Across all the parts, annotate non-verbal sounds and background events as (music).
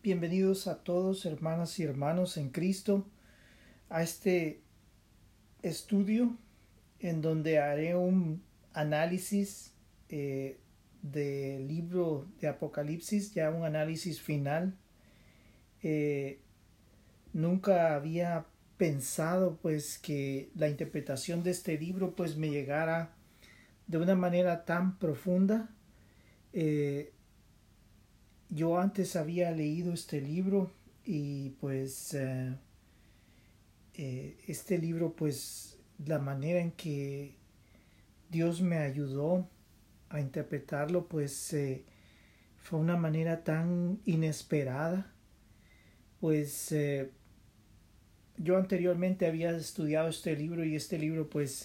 Bienvenidos a todos, hermanas y hermanos en Cristo, a este estudio en donde haré un análisis eh, del libro de Apocalipsis, ya un análisis final. Eh, nunca había pensado pues que la interpretación de este libro pues me llegara de una manera tan profunda. Eh, yo antes había leído este libro y pues eh, eh, este libro pues la manera en que Dios me ayudó a interpretarlo pues eh, fue una manera tan inesperada. Pues yo anteriormente había estudiado este libro y este libro pues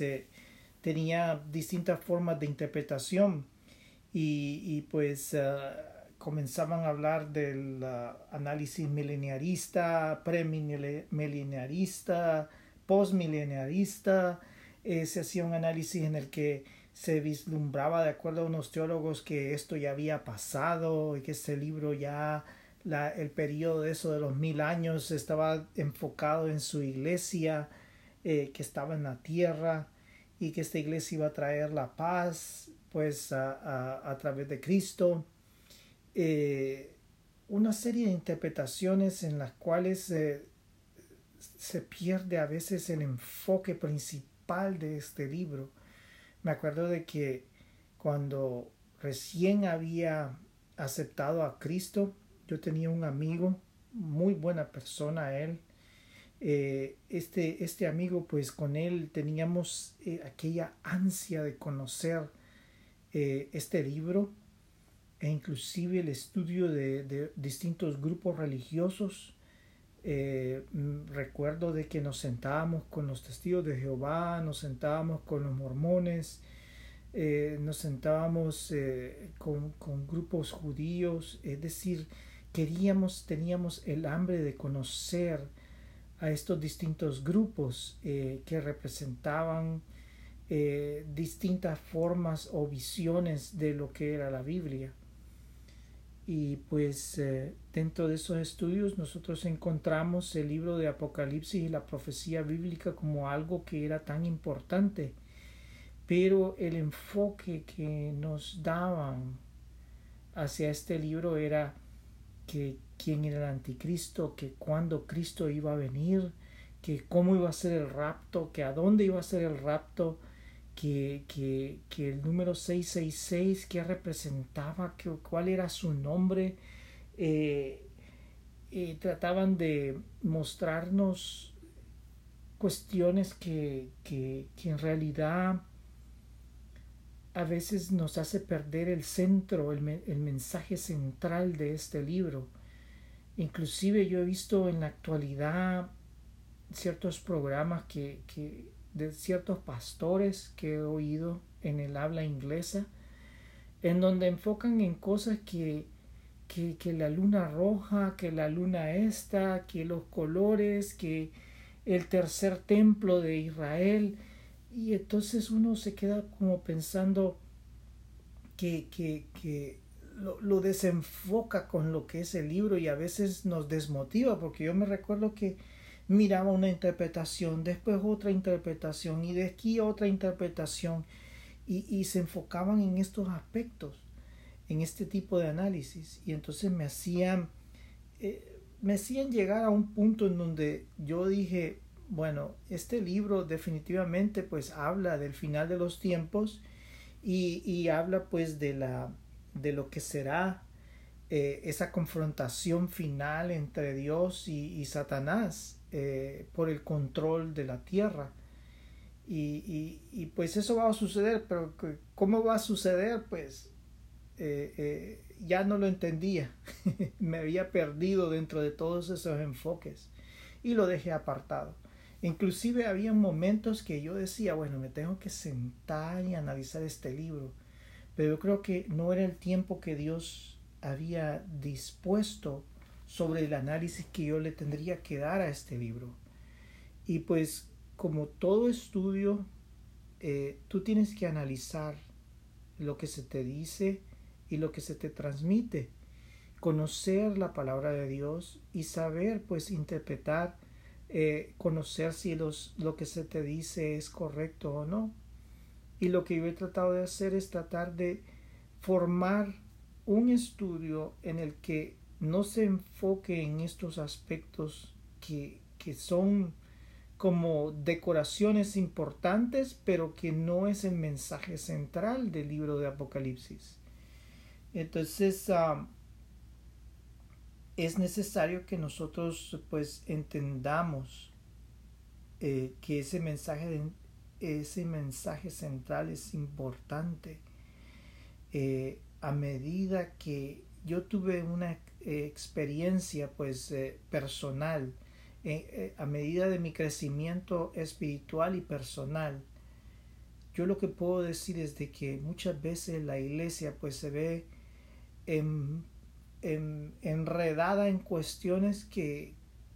tenía distintas formas de interpretación y, y pues comenzaban a hablar del uh, análisis mileniarista, premileniarista, postmileniarista. Eh, se hacía un análisis en el que se vislumbraba, de acuerdo a unos teólogos, que esto ya había pasado y que este libro ya, la, el periodo de eso de los mil años estaba enfocado en su iglesia, eh, que estaba en la tierra y que esta iglesia iba a traer la paz pues a través de Cristo eh, una serie de interpretaciones en las cuales eh, se pierde a veces el enfoque principal de este libro. Me acuerdo de que cuando recién había aceptado a Cristo, yo tenía un amigo, muy buena persona él. Eh, este, este amigo, pues con él teníamos aquella ansia de conocer este libro e inclusive el estudio de, distintos grupos religiosos. Eh, mm, recuerdo de que nos sentábamos con los testigos de Jehová, nos sentábamos con los mormones, eh, nos sentábamos eh, con, con, grupos judíos, es decir, queríamos, teníamos el hambre de conocer a estos distintos grupos que representaban distintas formas o visiones de lo que era la Biblia. Y pues eh, dentro de esos estudios nosotros encontramos el libro de Apocalipsis y la profecía bíblica como algo que era tan importante. Pero el enfoque que nos daban hacia este libro era que quién era el anticristo, que cuándo Cristo iba a venir, que cómo iba a ser el rapto, que a dónde iba a ser el rapto, que, que, que el número 666, que representaba, que, cuál era su nombre, eh, eh, trataban de mostrarnos cuestiones que, que, que en realidad a veces nos hace perder el centro, el, el, mensaje central de este libro. Inclusive yo he visto en la actualidad ciertos programas que, que de ciertos pastores que he oído en el habla inglesa, en donde enfocan en cosas que, que, que, la luna roja, que la luna esta, que los colores, que el tercer templo de Israel, y entonces uno se queda como pensando que, que, que lo, lo, desenfoca con lo que es el libro y a veces nos desmotiva, porque yo me recuerdo que miraba una interpretación, después otra interpretación y de aquí otra interpretación y, y se enfocaban en estos aspectos, en este tipo de análisis. Y entonces me hacían, eh, me hacían llegar a un punto en donde yo dije, bueno, este libro definitivamente pues habla del final de los tiempos y, y habla pues de la de lo que será eh, esa confrontación final entre Dios y, y Satanás eh, por el control de la tierra. Y, y, pues eso va a suceder, pero ¿cómo va a suceder? Pues eh, eh, ya no lo entendía, (laughs) me había perdido dentro de todos esos enfoques y lo dejé apartado. Inclusive había momentos que yo decía, bueno, me tengo que sentar y analizar este libro, pero yo creo que no era el tiempo que Dios había dispuesto sobre el análisis que yo le tendría que dar a este libro. Y pues como todo estudio, eh, tú tienes que analizar lo que se te dice y lo que se te transmite. conocer la palabra de Dios y saber pues interpretar, eh, conocer si los, lo que se te dice es correcto o no. Y lo que yo he tratado de hacer es tratar de formar un estudio en el que no se enfoque en estos aspectos que, que son como decoraciones importantes, pero que no es el mensaje central del libro de Apocalipsis. Entonces, ah, es necesario que nosotros pues entendamos eh, que ese mensaje, ese mensaje central es importante. Eh, a medida que yo tuve una eh, experiencia pues personal, a medida de mi crecimiento espiritual y personal, yo lo que puedo decir es de que muchas veces la iglesia pues se ve en enredada en cuestiones que,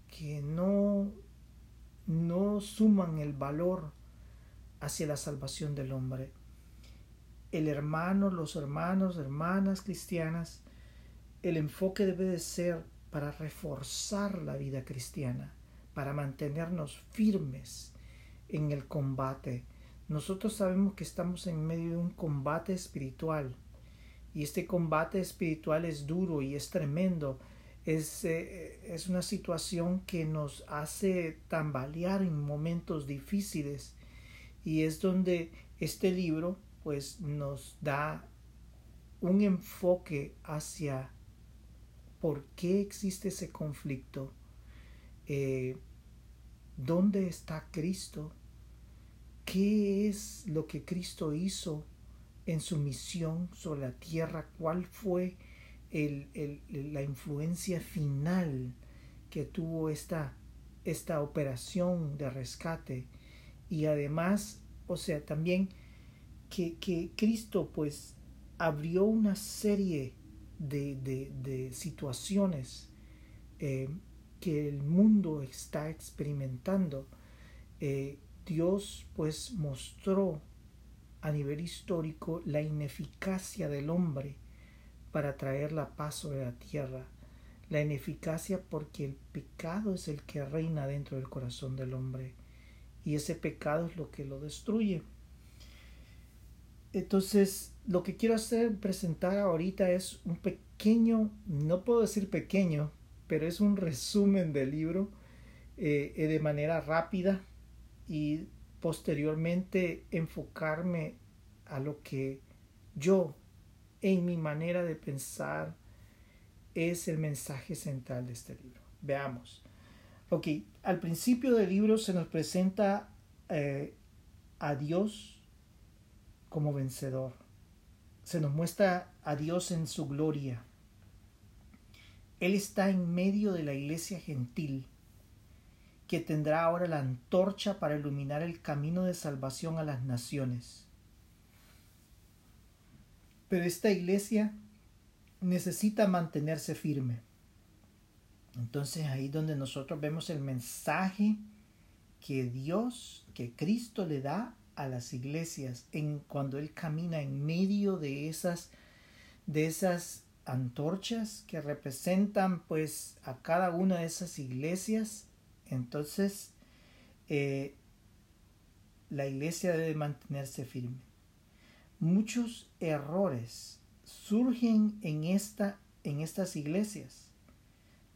que no, no suman el valor hacia la salvación del hombre. El hermano, los hermanos, hermanas cristianas, el enfoque debe de ser para reforzar la vida cristiana, para mantenernos firmes en el combate. Nosotros sabemos que estamos en medio de un combate espiritual, y este combate espiritual es duro y es tremendo. Es, eh, es una situación que nos hace tambalear en momentos difíciles y es donde este libro pues nos da un enfoque hacia por qué existe ese conflicto, eh, dónde está Cristo, qué es lo que Cristo hizo en su misión sobre la tierra, cuál fue la influencia final que tuvo esta, esta operación de rescate y además, o sea, también que, Cristo pues abrió una serie de, situaciones eh, que el mundo está experimentando. Eh, Dios pues mostró a nivel histórico la ineficacia del hombre para traer la paz sobre la tierra, la ineficacia porque el pecado es el que reina dentro del corazón del hombre y ese pecado es lo que lo destruye. Entonces, lo que quiero hacer, presentar ahorita es un pequeño, no puedo decir pequeño, pero es un resumen del libro eh, de manera rápida y posteriormente enfocarme a lo que yo en mi manera de pensar es el mensaje central de este libro. Veamos. Ok, al principio del libro se nos presenta eh, a Dios como vencedor. Se nos muestra a Dios en su gloria. Él está en medio de la iglesia gentil que tendrá ahora la antorcha para iluminar el camino de salvación a las naciones. Pero esta iglesia necesita mantenerse firme. Entonces ahí donde nosotros vemos el mensaje que Dios, que Cristo le da a las iglesias en cuando él camina en medio de esas de esas antorchas que representan pues a cada una de esas iglesias entonces, eh, la iglesia debe mantenerse firme. Muchos errores surgen en, esta, en estas iglesias.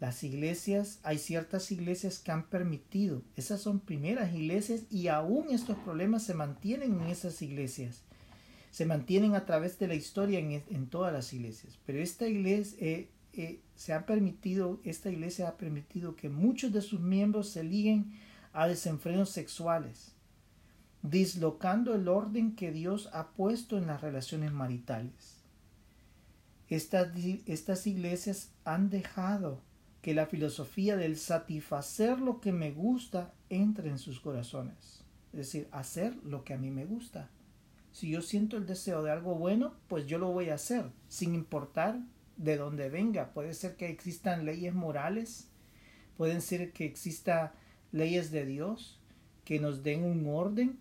Las iglesias, hay ciertas iglesias que han permitido, esas son primeras iglesias y aún estos problemas se mantienen en esas iglesias. Se mantienen a través de la historia en, todas las iglesias. Pero esta iglesia, eh, eh, se ha permitido, esta iglesia ha permitido que muchos de sus miembros se liguen a desenfrenos sexuales, dislocando el orden que Dios ha puesto en las relaciones maritales. Estas, estas iglesias han dejado que la filosofía del satisfacer lo que me gusta entre en sus corazones. Es decir, hacer lo que a mí me gusta. Si yo siento el deseo de algo bueno, pues yo lo voy a hacer, sin importar de donde venga. Puede ser que existan leyes morales, pueden ser que existan leyes de Dios que nos den un orden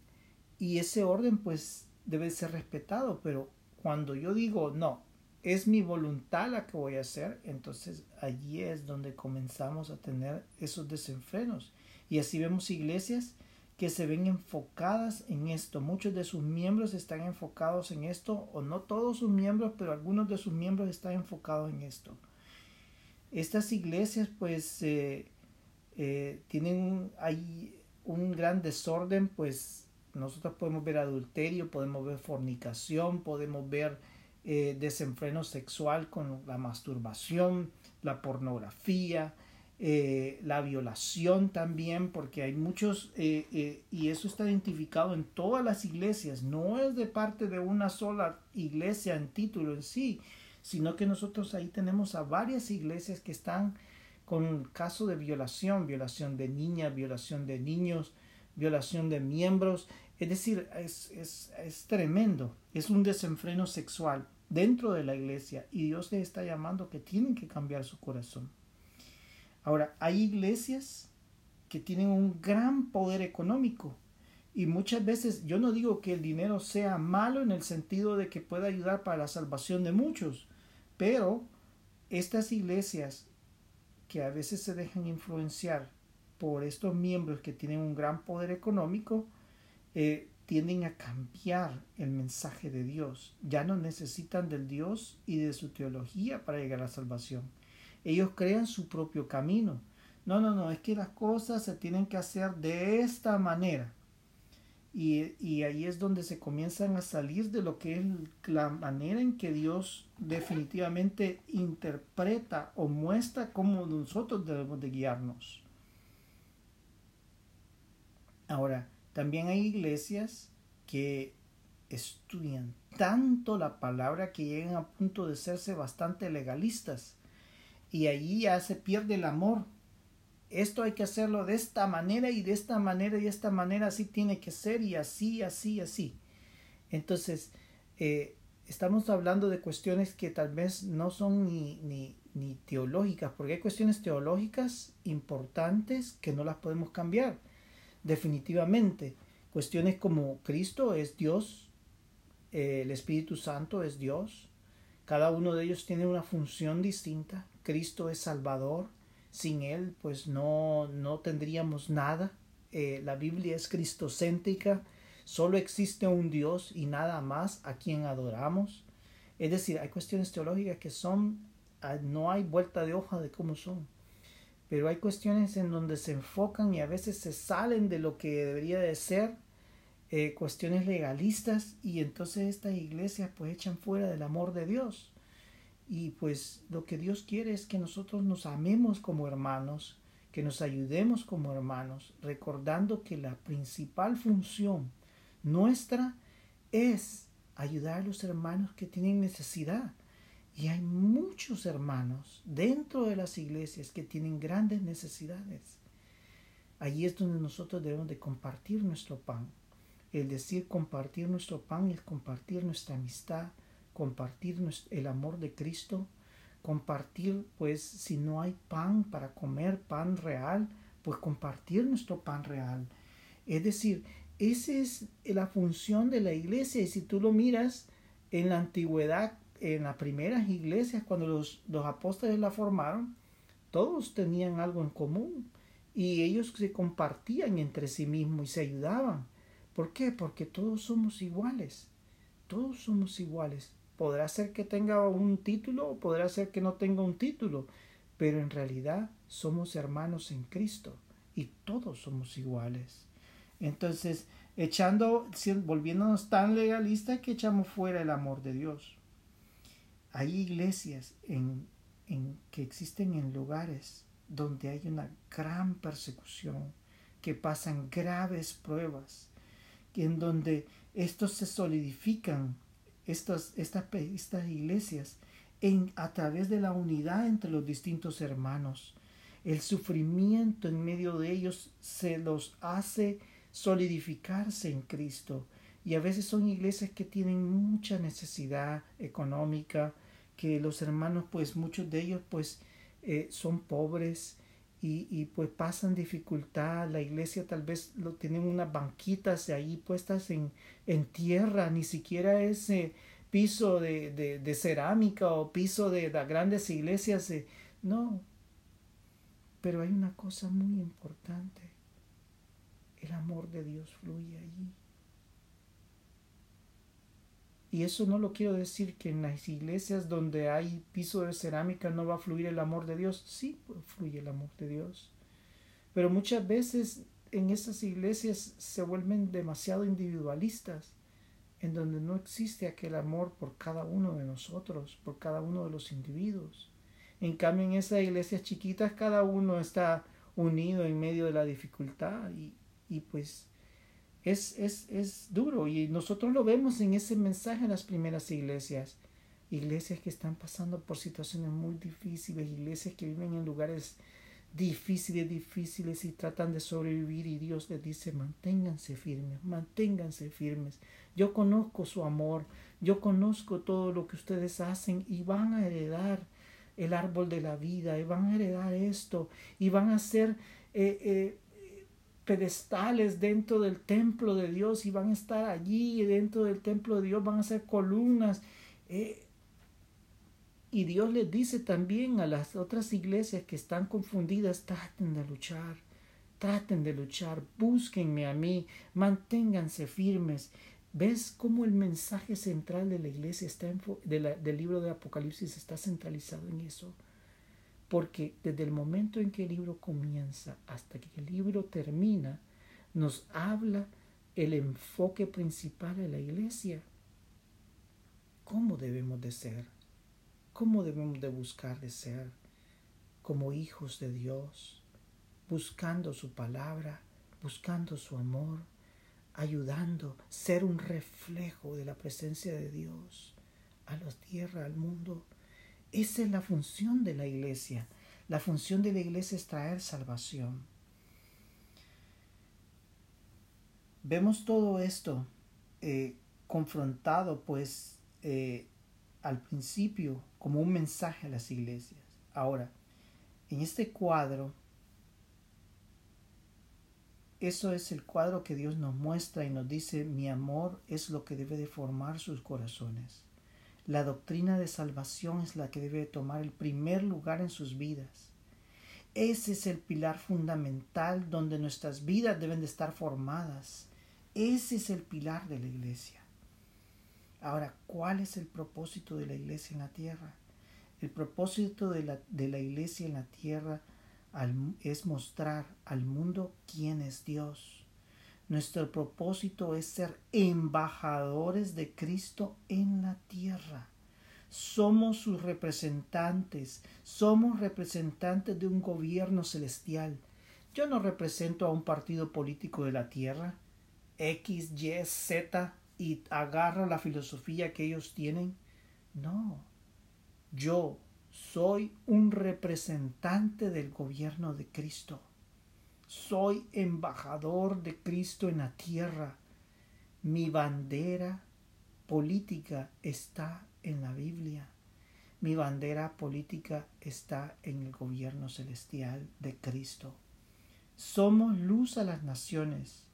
y ese orden pues debe ser respetado, pero cuando yo digo no, es mi voluntad la que voy a hacer, entonces allí es donde comenzamos a tener esos desenfrenos. Y así vemos iglesias que se ven enfocadas en esto. Muchos de sus miembros están enfocados en esto, o no todos sus miembros, pero algunos de sus miembros están enfocados en esto. Estas iglesias pues eh, eh, tienen hay un gran desorden, pues nosotros podemos ver adulterio, podemos ver fornicación, podemos ver eh, desenfreno sexual con la masturbación, la pornografía, eh, la violación también, porque hay muchos, eh, y eso está identificado en todas las iglesias, no es de parte de una sola iglesia en título en sí, sino que nosotros ahí tenemos a varias iglesias que están con caso de violación, violación de niñas, violación de niños, violación de miembros, es decir, es, es, tremendo, es un desenfreno sexual dentro de la iglesia y Dios les está llamando que tienen que cambiar su corazón. Ahora, hay iglesias que tienen un gran poder económico y muchas veces yo no digo que el dinero sea malo en el sentido de que pueda ayudar para la salvación de muchos, pero estas iglesias que a veces se dejan influenciar por estos miembros que tienen un gran poder económico, eh, tienden a cambiar el mensaje de Dios. Ya no necesitan del Dios y de su teología para llegar a la salvación. Ellos crean su propio camino. No, no, no, es que las cosas se tienen que hacer de esta manera. Y, y, ahí es donde se comienzan a salir de lo que es la manera en que Dios definitivamente interpreta o muestra cómo nosotros debemos de guiarnos. Ahora, también hay iglesias que estudian tanto la palabra que llegan a punto de serse bastante legalistas. Y allí ya se pierde el amor. Esto hay que hacerlo de esta manera y de esta manera y de esta manera así tiene que ser y así, así, así. Entonces, eh, estamos hablando de cuestiones que tal vez no son ni, ni, ni teológicas, porque hay cuestiones teológicas importantes que no las podemos cambiar definitivamente. Cuestiones como Cristo es Dios, eh, el Espíritu Santo es Dios, cada uno de ellos tiene una función distinta. Cristo es Salvador, sin Él pues no, no tendríamos nada. Eh, la Biblia es cristocéntrica, solo existe un Dios y nada más a quien adoramos. Es decir, hay cuestiones teológicas que son, ah, no hay vuelta de hoja de cómo son pero hay cuestiones en donde se enfocan y a veces se salen de lo que debería de ser eh, cuestiones legalistas y entonces estas iglesias pues echan fuera del amor de Dios. Y pues lo que Dios quiere es que nosotros nos amemos como hermanos que nos ayudemos como hermanos recordando que la principal función nuestra es ayudar a los hermanos que tienen necesidad y hay muchos hermanos dentro de las iglesias que tienen grandes necesidades. Allí es donde nosotros debemos de compartir nuestro pan. El decir compartir nuestro pan es compartir nuestra amistad, compartir el amor de Cristo, compartir, pues si no hay pan para comer, pan real, pues compartir nuestro pan real. Es decir, esa es la función de la iglesia y si tú lo miras en la antigüedad, en las primeras iglesias, cuando los, los apóstoles la formaron, todos tenían algo en común y ellos se compartían entre sí mismos y se ayudaban. ¿Por qué? Porque todos somos iguales. Todos somos iguales. Podrá ser que tenga un título o podrá ser que no tenga un título, pero en realidad somos hermanos en Cristo y todos somos iguales. Entonces, echando, volviéndonos tan legalistas que echamos fuera el amor de Dios. Hay iglesias en, en, que existen en lugares donde hay una gran persecución, que pasan graves pruebas, en donde estos se solidifican, estas, estas, estas iglesias, en, a través de la unidad entre los distintos hermanos. El sufrimiento en medio de ellos se los hace solidificarse en Cristo. Y a veces son iglesias que tienen mucha necesidad económica, que los hermanos, pues muchos de ellos, pues eh, son pobres y, y, pues pasan dificultad. La iglesia tal vez lo tienen unas banquitas ahí puestas en, en tierra, ni siquiera es eh, piso de, de, cerámica o piso de las grandes iglesias. no. Pero hay una cosa muy importante. El amor de Dios fluye allí. Y eso no lo quiero decir que en las iglesias donde hay piso de cerámica no va a fluir el amor de Dios. Sí, fluye el amor de Dios. Pero muchas veces en esas iglesias se vuelven demasiado individualistas, en donde no existe aquel amor por cada uno de nosotros, por cada uno de los individuos. En cambio, en esas iglesias chiquitas cada uno está unido en medio de la dificultad y, y pues es, es, es duro y nosotros lo vemos en ese mensaje en las primeras iglesias. Iglesias que están pasando por situaciones muy difíciles, iglesias que viven en lugares difíciles, difíciles y tratan de sobrevivir y Dios les dice, manténganse firmes, manténganse firmes. Yo conozco su amor, yo conozco todo lo que ustedes hacen y van a heredar el árbol de la vida y van a heredar esto y van a ser eh, eh, pedestales dentro del templo de Dios y van a estar allí dentro del templo de Dios, van a ser columnas. Eh, y Dios les dice también a las otras iglesias que están confundidas, traten de luchar, traten de luchar, búsquenme a mí, manténganse firmes. ¿Ves cómo el mensaje central de la iglesia está del libro de Apocalipsis está centralizado en eso? Porque desde el momento en que el libro comienza hasta que el libro termina, nos habla el enfoque principal de la iglesia. ¿Cómo debemos de ser? ¿Cómo debemos de buscar de ser como hijos de Dios, buscando su palabra, buscando su amor, ayudando, ser un reflejo de la presencia de Dios a la tierra, al mundo? Esa es la función de la iglesia. La función de la iglesia es traer salvación. Vemos todo esto eh, confrontado, pues, eh, al principio como un mensaje a las iglesias. Ahora, en este cuadro, eso es el cuadro que Dios nos muestra y nos dice, mi amor es lo que debe de formar sus corazones. La doctrina de salvación es la que debe de tomar el primer lugar en sus vidas. Ese es el pilar fundamental donde nuestras vidas deben de estar formadas. Ese es el pilar de la iglesia. Ahora, ¿cuál es el propósito de la iglesia en la tierra? El propósito de la, de la iglesia en la tierra es mostrar al mundo quién es Dios. Nuestro propósito es ser embajadores de Cristo en la tierra. Somos sus representantes, somos representantes de un gobierno celestial. Yo no represento a un partido político de la tierra, X, Y, Z, y agarro la filosofía que ellos tienen. No, yo soy un representante del gobierno de Cristo. Soy embajador de Cristo en la tierra. Mi bandera política está en la Biblia. Mi bandera política está en el gobierno celestial de Cristo. Somos luz a las naciones.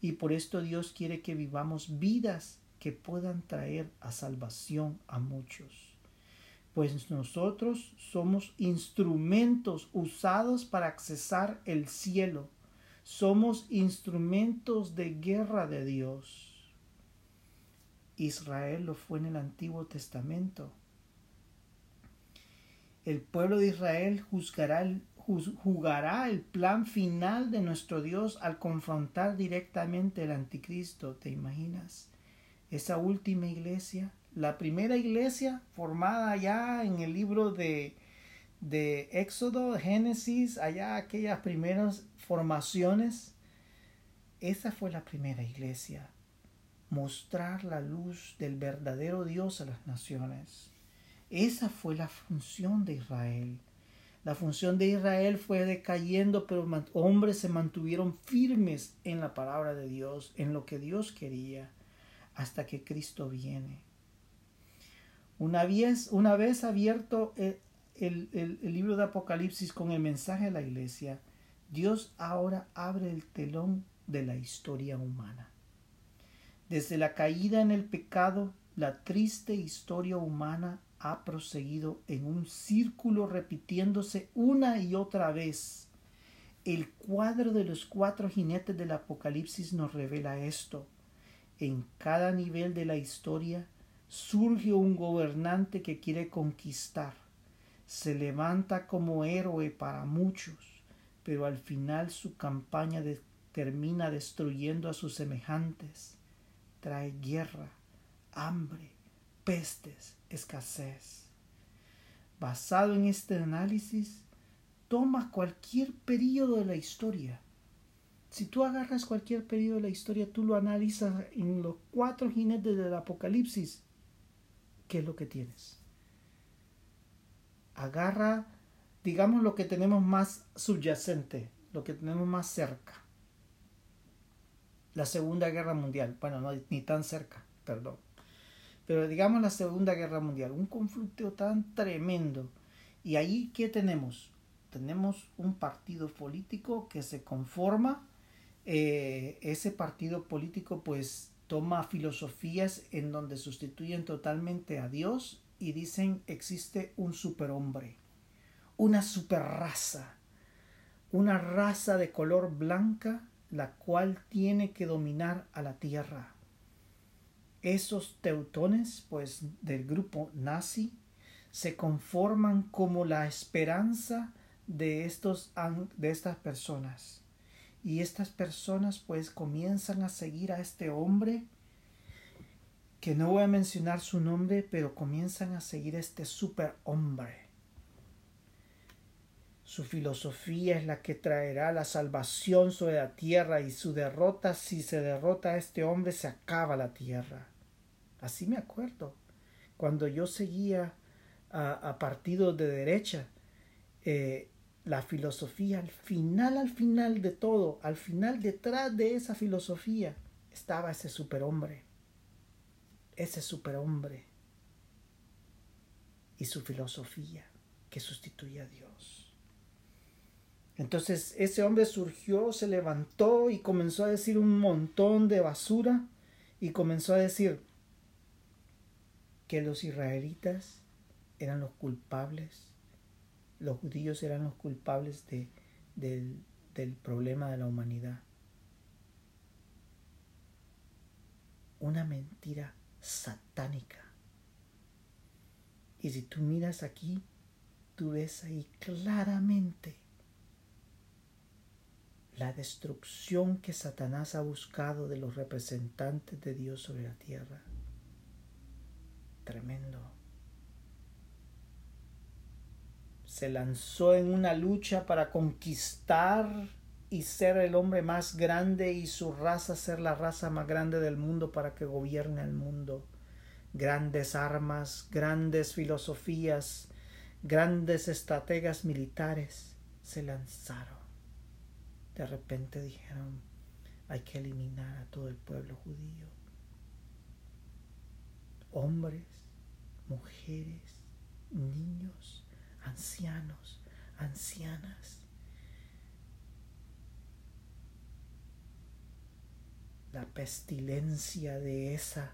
Y por esto Dios quiere que vivamos vidas que puedan traer a salvación a muchos. Pues nosotros somos instrumentos usados para accesar el cielo. Somos instrumentos de guerra de Dios. Israel lo fue en el Antiguo Testamento. El pueblo de Israel juzgará jugará el plan final de nuestro Dios al confrontar directamente el anticristo. ¿Te imaginas? Esa última iglesia, la primera iglesia formada ya en el libro de, de Éxodo, Génesis, allá aquellas primeras formaciones. Esa fue la primera iglesia. Mostrar la luz del verdadero Dios a las naciones. Esa fue la función de Israel la función de Israel fue decayendo, pero hombres se mantuvieron firmes en la palabra de Dios, en lo que Dios quería, hasta que Cristo viene. Una vez, una vez abierto el, el libro de Apocalipsis con el mensaje a la iglesia, Dios ahora abre el telón de la historia humana. Desde la caída en el pecado, la triste historia humana ha proseguido en un círculo repitiéndose una y otra vez. El cuadro de los cuatro jinetes del Apocalipsis nos revela esto. En cada nivel de la historia surge un gobernante que quiere conquistar. Se levanta como héroe para muchos, pero al final su campaña termina destruyendo a sus semejantes. Trae guerra, hambre, pestes, escasez. Basado en este análisis, toma cualquier periodo de la historia. Si tú agarras cualquier periodo de la historia, tú lo analizas en los cuatro jinetes del Apocalipsis, ¿qué es lo que tienes? Agarra, digamos, lo que tenemos más subyacente, lo que tenemos más cerca. La Segunda Guerra Mundial, bueno, no, ni tan cerca, perdón pero digamos la Segunda Guerra Mundial, un conflicto tan tremendo. Y ahí, ¿qué tenemos? Tenemos un partido político que se conforma, eh, ese partido político pues toma filosofías en donde sustituyen totalmente a Dios y dicen existe un superhombre, una superraza, una raza de color blanca la cual tiene que dominar a la tierra esos teutones, pues del grupo nazi, se conforman como la esperanza de, estos, de estas personas. Y estas personas pues comienzan a seguir a este hombre, que no voy a mencionar su nombre, pero comienzan a seguir a este superhombre. Su filosofía es la que traerá la salvación sobre la tierra y su derrota, si se derrota a este hombre, se acaba la tierra. Así me acuerdo. Cuando yo seguía a, partidos de derecha, eh, la filosofía, al final, al final de todo, al final detrás de esa filosofía, estaba ese superhombre. Ese superhombre. Y su filosofía que sustituye a Dios. Entonces ese hombre surgió, se levantó y comenzó a decir un montón de basura y comenzó a decir, que los israelitas eran los culpables, los judíos eran los culpables de, del, del problema de la humanidad. Una mentira satánica. Y si tú miras aquí, tú ves ahí claramente la destrucción que Satanás ha buscado de los representantes de Dios sobre la tierra tremendo. Se lanzó en una lucha para conquistar y ser el hombre más grande y su raza ser la raza más grande del mundo para que gobierne el mundo. Grandes armas, grandes filosofías, grandes estrategas militares se lanzaron. De repente dijeron, hay que eliminar a todo el pueblo judío. Hombres, mujeres, niños, ancianos, ancianas. La pestilencia de esa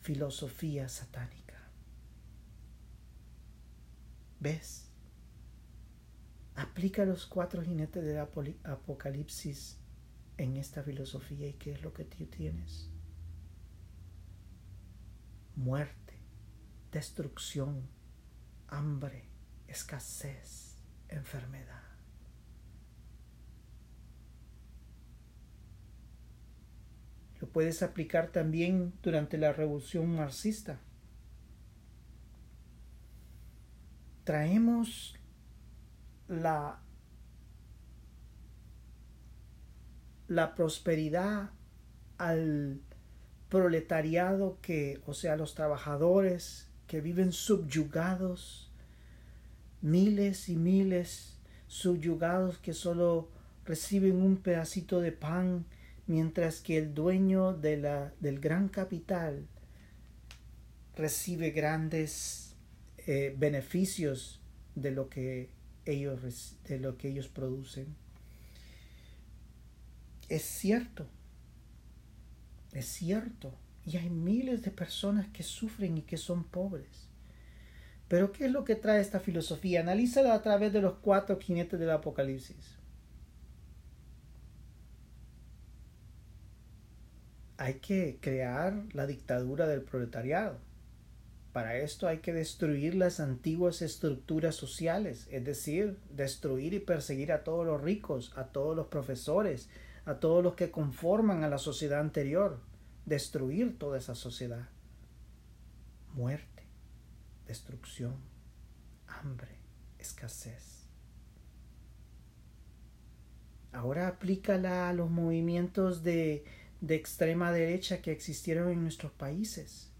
filosofía satánica. ¿Ves? Aplica los cuatro jinetes del Apocalipsis en esta filosofía y qué es lo que tú tienes. Muerte destrucción, hambre, escasez, enfermedad. Lo puedes aplicar también durante la revolución marxista. Traemos la, la prosperidad al proletariado que, o sea, los trabajadores que viven subyugados, miles y miles subyugados que solo reciben un pedacito de pan, mientras que el dueño de la, del gran capital recibe grandes eh, beneficios de lo que ellos de lo que ellos producen. Es cierto, es cierto Y hay miles de personas que sufren y que son pobres. Pero ¿qué es lo que trae esta filosofía? Analízala a través de los cuatro jinetes del Apocalipsis. Hay que crear la dictadura del proletariado. Para esto hay que destruir las antiguas estructuras sociales, es decir, destruir y perseguir a todos los ricos, a todos los profesores, a todos los que conforman a la sociedad anterior, destruir toda esa sociedad. Muerte destrucción, hambre, escasez. Ahora aplícala a los movimientos de, de extrema derecha que existieron en nuestros países.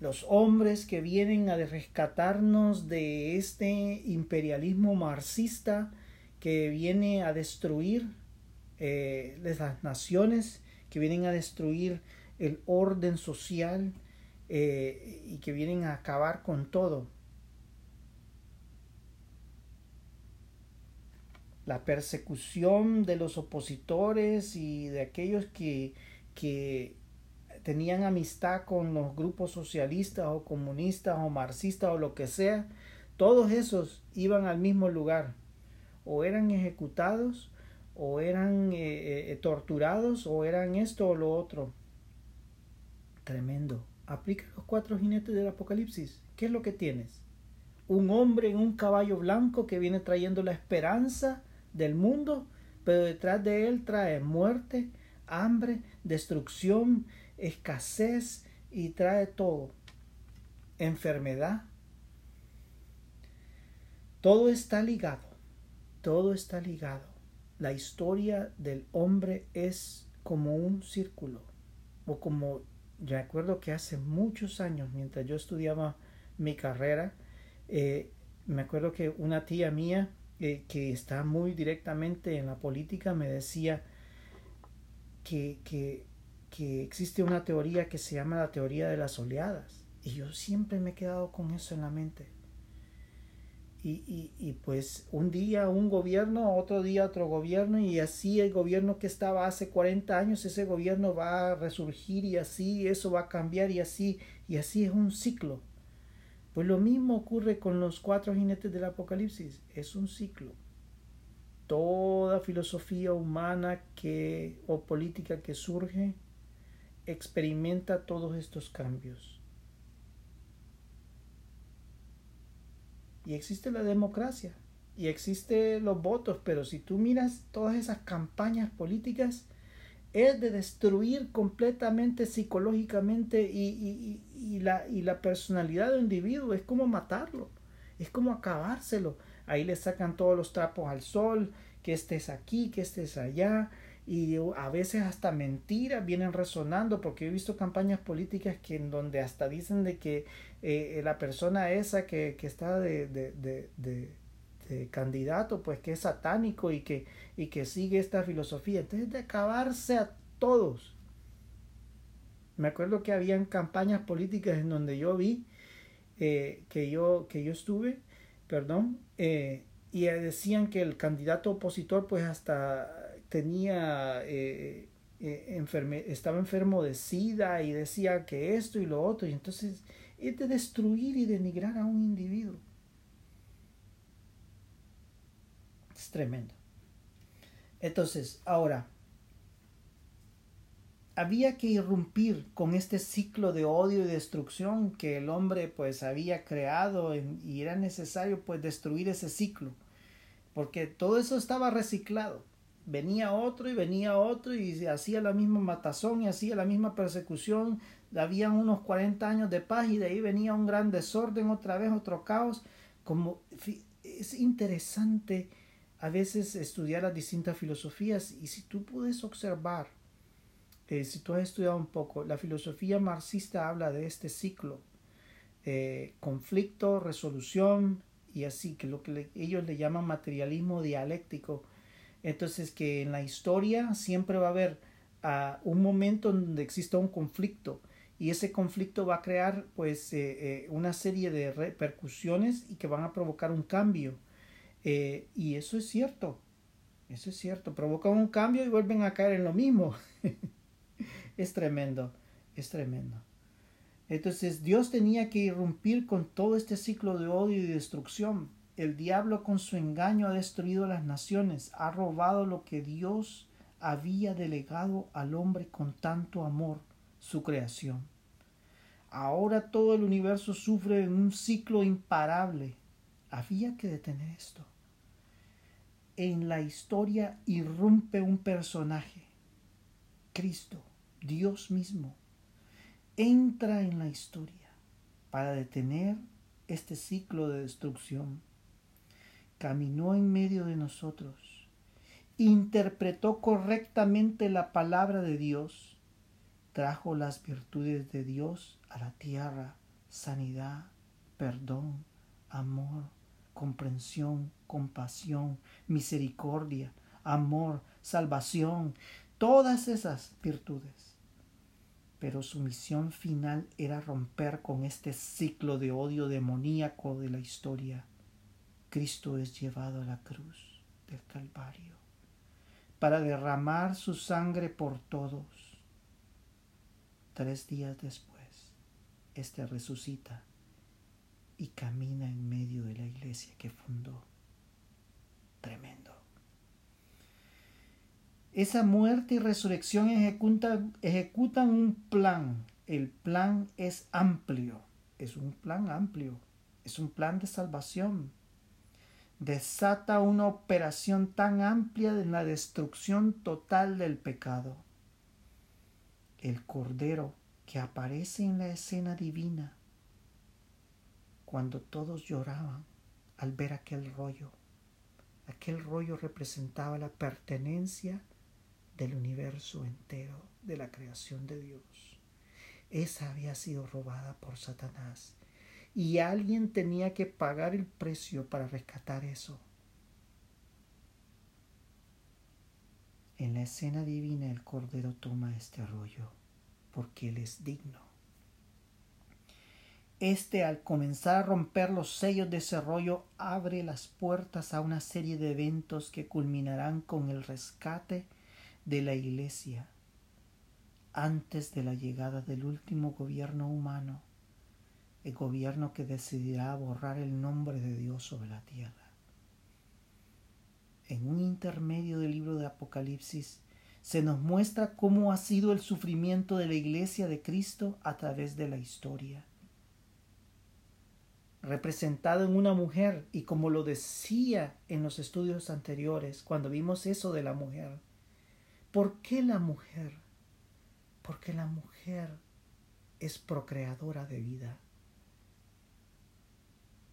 Los hombres que vienen a rescatarnos de este imperialismo marxista que viene a destruir eh, las naciones, que vienen a destruir el orden social, eh, y que vienen a acabar con todo. La persecución de los opositores y de aquellos que, que tenían amistad con los grupos socialistas o comunistas o marxistas o lo que sea, todos esos iban al mismo lugar. O eran ejecutados, o eran eh, eh, torturados, o eran esto o lo otro. Tremendo aplica los cuatro jinetes del Apocalipsis. ¿Qué es lo que tienes? Un hombre en un caballo blanco que viene trayendo la esperanza del mundo, pero detrás de él trae muerte, hambre, destrucción, escasez y trae todo. Enfermedad. Todo está ligado. Todo está ligado. La historia del hombre es como un círculo o como recuerdo que hace muchos años, mientras yo estudiaba mi carrera, eh, me acuerdo que una tía mía eh, que está muy directamente en la política me decía que, que, que, existe una teoría que se llama la teoría de las oleadas. Y yo siempre me he quedado con eso en la mente. Y, y, pues un día un gobierno, otro día otro gobierno y así el gobierno que estaba hace 40 años, ese gobierno va a resurgir y así eso va a cambiar y así y así es un ciclo. Pues lo mismo ocurre con los cuatro jinetes del Apocalipsis, es un ciclo. Toda filosofía humana que o política que surge experimenta todos estos cambios y existe la democracia y existe los votos, pero si tú miras todas esas campañas políticas, es de destruir completamente psicológicamente y, y, la, y la personalidad del individuo, es como matarlo, es como acabárselo. Ahí le sacan todos los trapos al sol, que estés aquí, que estés allá, y a veces hasta mentiras vienen resonando porque he visto campañas políticas que en donde hasta dicen de que eh, la persona esa que, que está de, de, de, de, candidato pues que es satánico y que, y que sigue esta filosofía. Entonces de acabarse a todos. Me acuerdo que habían campañas políticas en donde yo vi eh, que yo que yo estuve perdón eh, y decían que el candidato opositor pues hasta tenía, eh, eh estaba enfermo de sida y decía que esto y lo otro, y entonces es de destruir y denigrar a un individuo. Es tremendo. Entonces, ahora, había que irrumpir con este ciclo de odio y destrucción que el hombre pues había creado y era necesario pues destruir ese ciclo porque todo eso estaba reciclado venía otro y venía otro y hacía la misma matazón y hacía la misma persecución. Habían unos 40 años de paz y de ahí venía un gran desorden, otra vez otro caos. Como es interesante a veces estudiar las distintas filosofías y si tú puedes observar, eh, si tú has estudiado un poco, la filosofía marxista habla de este ciclo, eh, conflicto, resolución y así, que lo que ellos le llaman materialismo dialéctico, entonces que en la historia siempre va a haber ah, un momento donde exista un conflicto y ese conflicto va a crear pues eh, eh, una serie de repercusiones y que van a provocar un cambio. Eh, y eso es cierto, eso es cierto, provocan un cambio y vuelven a caer en lo mismo. (laughs) es tremendo, es tremendo. Entonces Dios tenía que irrumpir con todo este ciclo de odio y destrucción. El diablo con su engaño ha destruido las naciones, ha robado lo que Dios había delegado al hombre con tanto amor, su creación. Ahora todo el universo sufre en un ciclo imparable. Había que detener esto. En la historia irrumpe un personaje, Cristo, Dios mismo, entra en la historia para detener este ciclo de destrucción. Caminó en medio de nosotros, interpretó correctamente la palabra de Dios, trajo las virtudes de Dios a la tierra, sanidad, perdón, amor, comprensión, compasión, misericordia, amor, salvación, todas esas virtudes. Pero su misión final era romper con este ciclo de odio demoníaco de la historia. Cristo es llevado a la cruz del Calvario para derramar su sangre por todos. Tres días después, éste resucita y camina en medio de la iglesia que fundó. Tremendo. Esa muerte y resurrección ejecutan, ejecutan un plan. El plan es amplio, es un plan amplio, es un plan de salvación desata una operación tan amplia de la destrucción total del pecado. El Cordero que aparece en la escena divina cuando todos lloraban al ver aquel rollo. Aquel rollo representaba la pertenencia del universo entero, de la creación de Dios. Esa había sido robada por Satanás y alguien tenía que pagar el precio para rescatar eso. En la escena divina el Cordero toma este rollo porque Él es digno. Este al comenzar a romper los sellos de ese rollo abre las puertas a una serie de eventos que culminarán con el rescate de la Iglesia antes de la llegada del último gobierno humano el gobierno que decidirá borrar el nombre de Dios sobre la tierra. En un intermedio del libro de Apocalipsis se nos muestra cómo ha sido el sufrimiento de la iglesia de Cristo a través de la historia. Representado en una mujer, y como lo decía en los estudios anteriores, cuando vimos eso de la mujer, ¿por qué la mujer? Porque la mujer es procreadora de vida.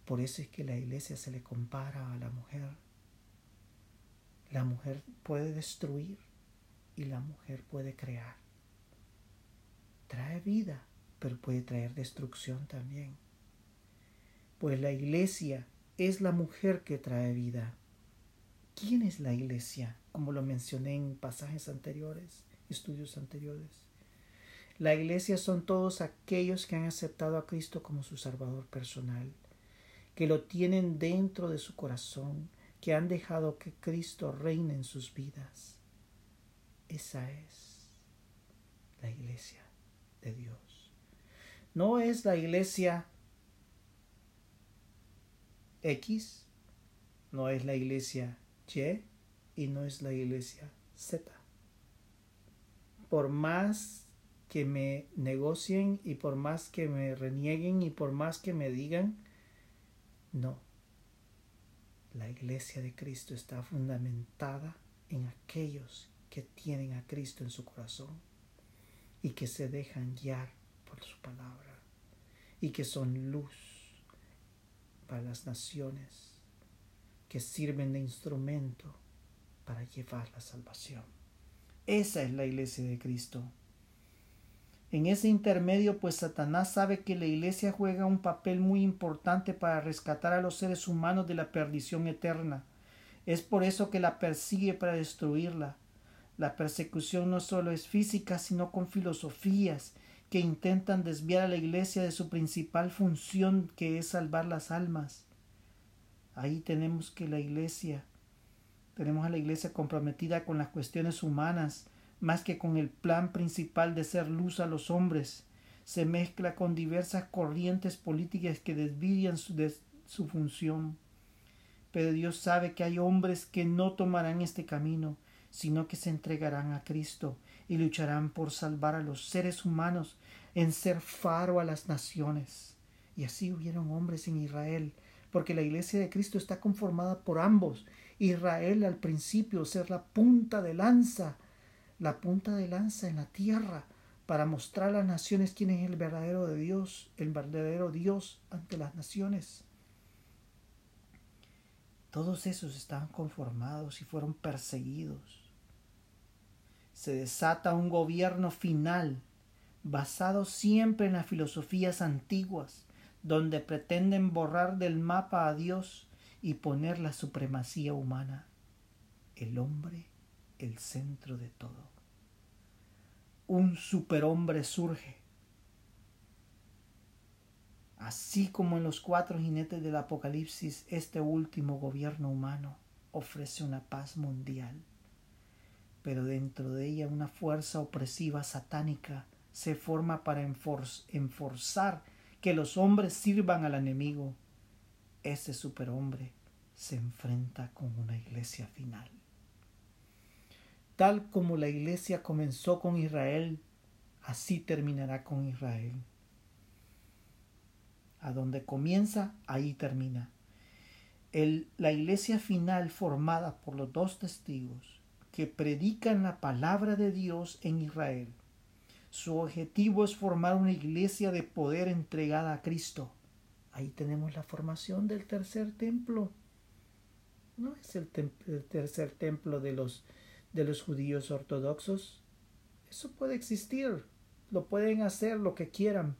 Por eso es que la iglesia se le compara a la mujer. La mujer puede destruir y la mujer puede crear. Trae vida, pero puede traer destrucción también. Pues la iglesia es la mujer que trae vida. ¿Quién es la iglesia? Como lo mencioné en pasajes anteriores, estudios anteriores. La iglesia son todos aquellos que han aceptado a Cristo como su Salvador personal que lo tienen dentro de su corazón, que han dejado que Cristo reine en sus vidas. Esa es la iglesia de Dios. No es la iglesia X, no es la iglesia Y y no es la iglesia Z. Por más que me negocien y por más que me renieguen y por más que me digan no. La iglesia de Cristo está fundamentada en aquellos que tienen a Cristo en su corazón y que se dejan guiar por su palabra y que son luz para las naciones que sirven de instrumento para llevar la salvación. Esa es la iglesia de Cristo. En ese intermedio, pues Satanás sabe que la iglesia juega un papel muy importante para rescatar a los seres humanos de la perdición eterna. Es por eso que la persigue para destruirla. La persecución no solo es física, sino con filosofías que intentan desviar a la iglesia de su principal función, que es salvar las almas. Ahí tenemos que la iglesia, tenemos a la iglesia comprometida con las cuestiones humanas, más que con el plan principal de ser luz a los hombres. Se mezcla con diversas corrientes políticas que desvían su, función. Pero Dios sabe que hay hombres que no tomarán este camino, sino que se entregarán a Cristo y lucharán por salvar a los seres humanos en ser faro a las naciones. Y así hubieron hombres en Israel, porque la iglesia de Cristo está conformada por ambos. Israel al principio ser la punta de lanza, la punta de lanza en la tierra, para mostrar a las naciones quién es el verdadero de Dios, el verdadero Dios ante las naciones. Todos esos estaban conformados y fueron perseguidos se desata un gobierno final basado siempre en las filosofías antiguas, donde pretenden borrar del mapa a Dios y poner la supremacía humana, el hombre el centro de todo. Un superhombre surge, así como en los cuatro jinetes del Apocalipsis, este último gobierno humano ofrece una paz mundial pero dentro de ella una fuerza opresiva satánica se forma para enforzar que los hombres sirvan al enemigo. Ese superhombre se enfrenta con una iglesia final. Tal como la iglesia comenzó con Israel, así terminará con Israel. A donde comienza, ahí termina. El, la iglesia final formada por los dos testigos que predican la palabra de Dios en Israel. Su objetivo es formar una iglesia de poder entregada a Cristo. Ahí tenemos la formación del tercer templo. No es el, tercer templo de los, de los judíos ortodoxos. Eso puede existir. Lo pueden hacer lo que quieran.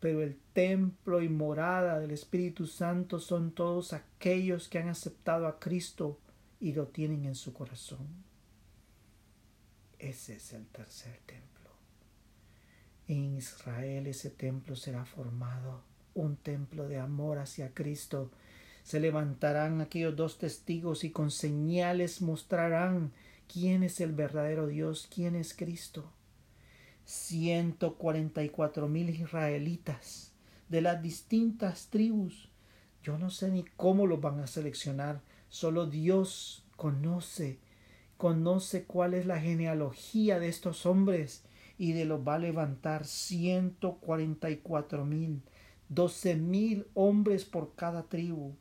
Pero el templo y morada del Espíritu Santo son todos aquellos que han aceptado a Cristo y lo tienen en su corazón. Ese es el tercer templo. En Israel ese templo será formado, un templo de amor hacia Cristo. Se levantarán aquellos dos testigos y con señales mostrarán quién es el verdadero Dios, quién es Cristo. Ciento cuarenta y cuatro mil israelitas de las distintas tribus. Yo no sé ni cómo los van a seleccionar, solo Dios conoce conoce cuál es la genealogía de estos hombres y de los va a levantar ciento cuarenta y cuatro mil, doce mil hombres por cada tribu.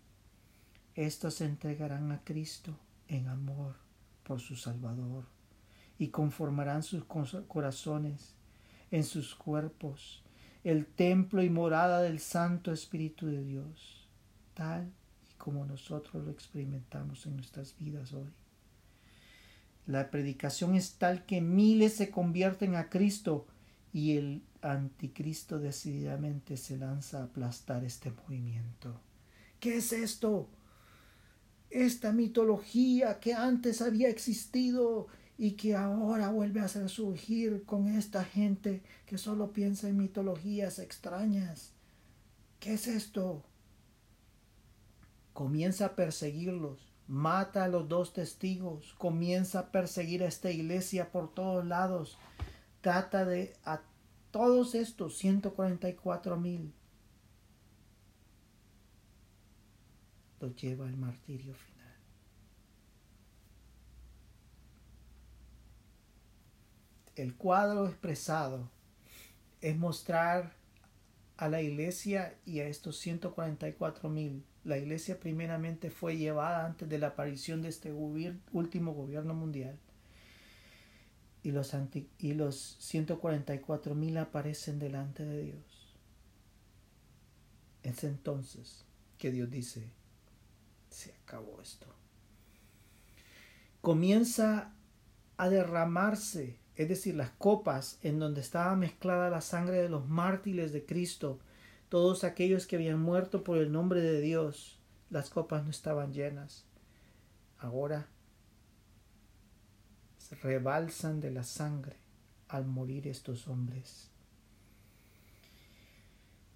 Estos se entregarán a Cristo en amor por su Salvador y conformarán sus corazones en sus cuerpos el templo y morada del Santo Espíritu de Dios, tal y como nosotros lo experimentamos en nuestras vidas hoy. La predicación es tal que miles se convierten a Cristo y el anticristo decididamente se lanza a aplastar este movimiento. ¿Qué es esto? Esta mitología que antes había existido y que ahora vuelve a hacer surgir con esta gente que solo piensa en mitologías extrañas. ¿Qué es esto? Comienza a perseguirlos mata a los dos testigos, comienza a perseguir a esta iglesia por todos lados, trata de a todos estos 144 mil lleva al martirio final. El cuadro expresado es mostrar a la iglesia y a estos 144 mil la iglesia primeramente fue llevada antes de la aparición de este último gobierno mundial. Y los, y los 144 mil aparecen delante de Dios. Es entonces que Dios dice, se acabó esto. Comienza a derramarse, es decir, las copas en donde estaba mezclada la sangre de los mártires de Cristo todos aquellos que habían muerto por el nombre de Dios, las copas no estaban llenas. Ahora se rebalsan de la sangre al morir estos hombres.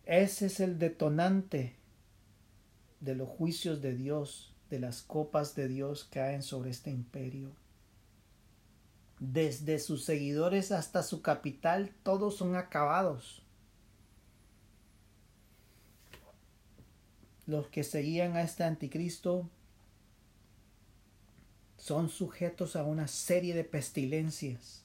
Ese es el detonante de los juicios de Dios, de las copas de Dios caen sobre este imperio. desde sus seguidores hasta su capital, todos son acabados. Los que seguían a este anticristo son sujetos a una serie de pestilencias.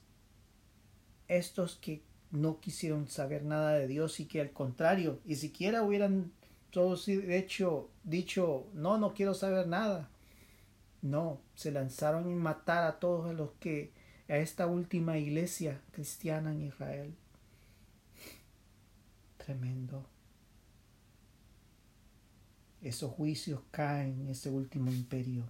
Estos que no quisieron saber nada de Dios y que al contrario, y siquiera hubieran todos hecho, dicho, no, no quiero saber nada. No, se lanzaron a matar a todos los que, a esta última iglesia cristiana en Israel. Tremendo. Esos juicios caen en ese último imperio.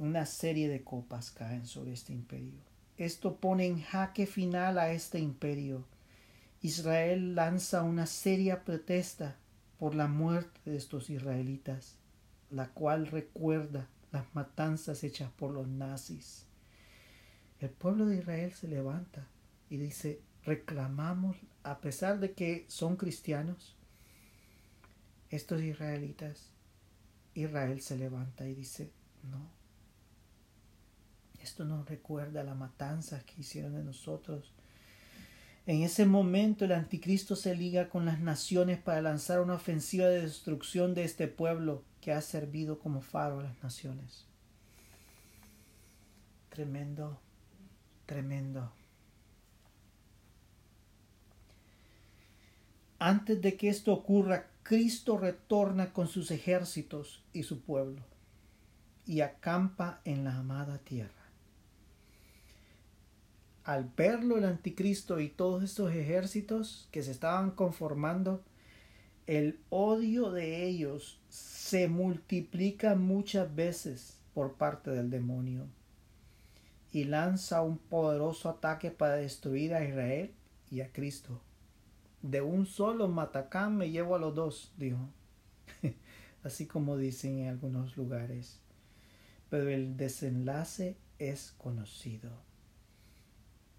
Una serie de copas caen sobre este imperio. Esto pone en jaque final a este imperio. Israel lanza una seria protesta por la muerte de estos israelitas, la cual recuerda las matanzas hechas por los nazis. El pueblo de Israel se levanta y dice, reclamamos, a pesar de que son cristianos, estos israelitas, Israel se levanta y dice, no, esto nos recuerda la matanza que hicieron de nosotros. En ese momento el anticristo se liga con las naciones para lanzar una ofensiva de destrucción de este pueblo que ha servido como faro a las naciones. Tremendo, tremendo. Antes de que esto ocurra, Cristo retorna con sus ejércitos y su pueblo y acampa en la amada tierra al verlo el anticristo y todos estos ejércitos que se estaban conformando, el odio de ellos se multiplica muchas veces por parte del demonio y lanza un poderoso ataque para destruir a Israel y a Cristo. De un solo matacán me llevo a los dos, dijo. (laughs) Así como dicen en algunos lugares. Pero el desenlace es conocido.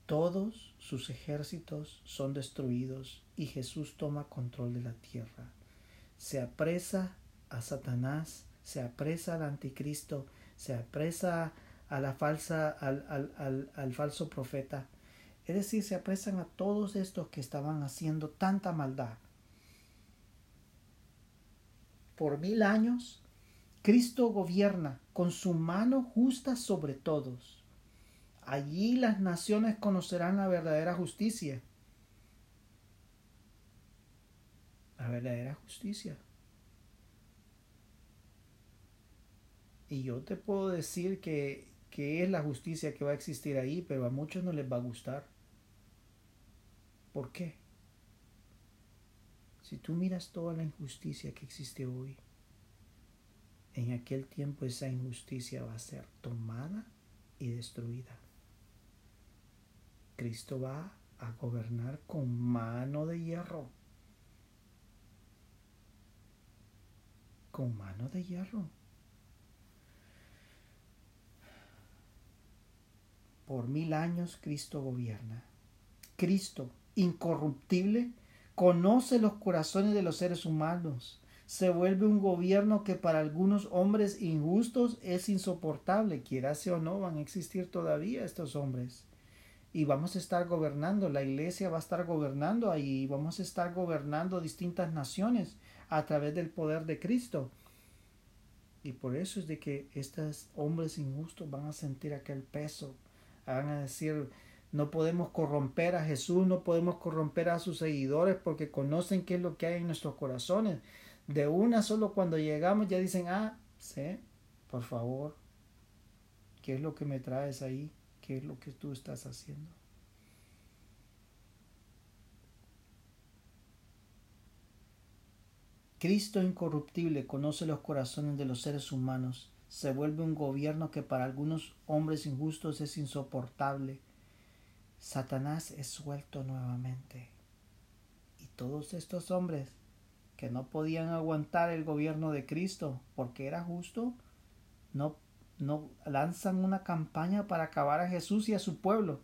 Todos sus ejércitos son destruidos y Jesús toma control de la tierra. Se apresa a Satanás, se apresa al anticristo, se apresa a la falsa, al, al falso profeta. Es decir, se apresan a todos estos que estaban haciendo tanta maldad. Por mil años, Cristo gobierna con su mano justa sobre todos Allí las naciones conocerán la verdadera justicia. La verdadera justicia. Y yo te puedo decir que, que es la justicia que va a existir ahí, pero a muchos no les va a gustar. ¿Por qué? Si tú miras toda la injusticia que existe hoy, en aquel tiempo esa injusticia va a ser tomada y destruida. Cristo va a gobernar con mano de hierro. Con mano de hierro. Por mil años Cristo gobierna. Cristo, incorruptible, conoce los corazones de los seres humanos. Se vuelve un gobierno que para algunos hombres injustos es insoportable. Quiera o no, van a existir todavía estos hombres y vamos a estar gobernando, la iglesia va a estar gobernando ahí, vamos a estar gobernando distintas naciones a través del poder de Cristo. Y por eso es de que estos hombres injustos van a sentir aquel peso, van a decir, no podemos corromper a Jesús, no podemos corromper a sus seguidores porque conocen qué es lo que hay en nuestros corazones. De una solo cuando llegamos ya dicen, ah, sí, por favor, ¿qué es lo que me traes ahí? Qué es lo que tú estás haciendo. Cristo incorruptible conoce los corazones de los seres humanos, se vuelve un gobierno que para algunos hombres injustos es insoportable. Satanás es suelto nuevamente. Y todos estos hombres que no podían aguantar el gobierno de Cristo porque era justo, no no lanzan una campaña para acabar a Jesús y a su pueblo.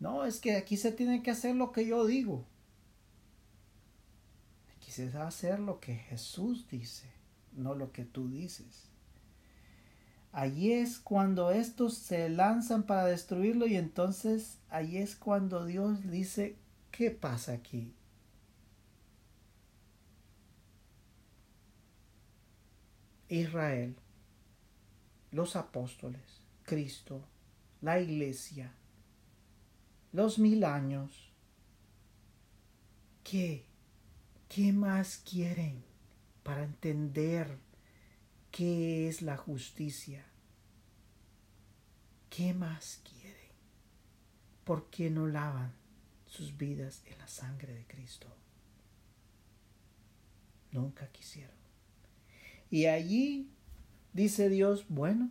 No, es que aquí se tiene que hacer lo que yo digo. Aquí se va a hacer lo que Jesús dice, no lo que tú dices. Allí es cuando estos se lanzan para destruirlo y entonces allí es cuando Dios dice, ¿qué pasa aquí? Israel, los apóstoles, Cristo, la iglesia, los mil años. ¿Qué? ¿Qué más quieren para entender qué es la justicia? ¿Qué más quieren? ¿Por qué no lavan sus vidas en la sangre de Cristo? Nunca quisieron. Y allí dice Dios, bueno,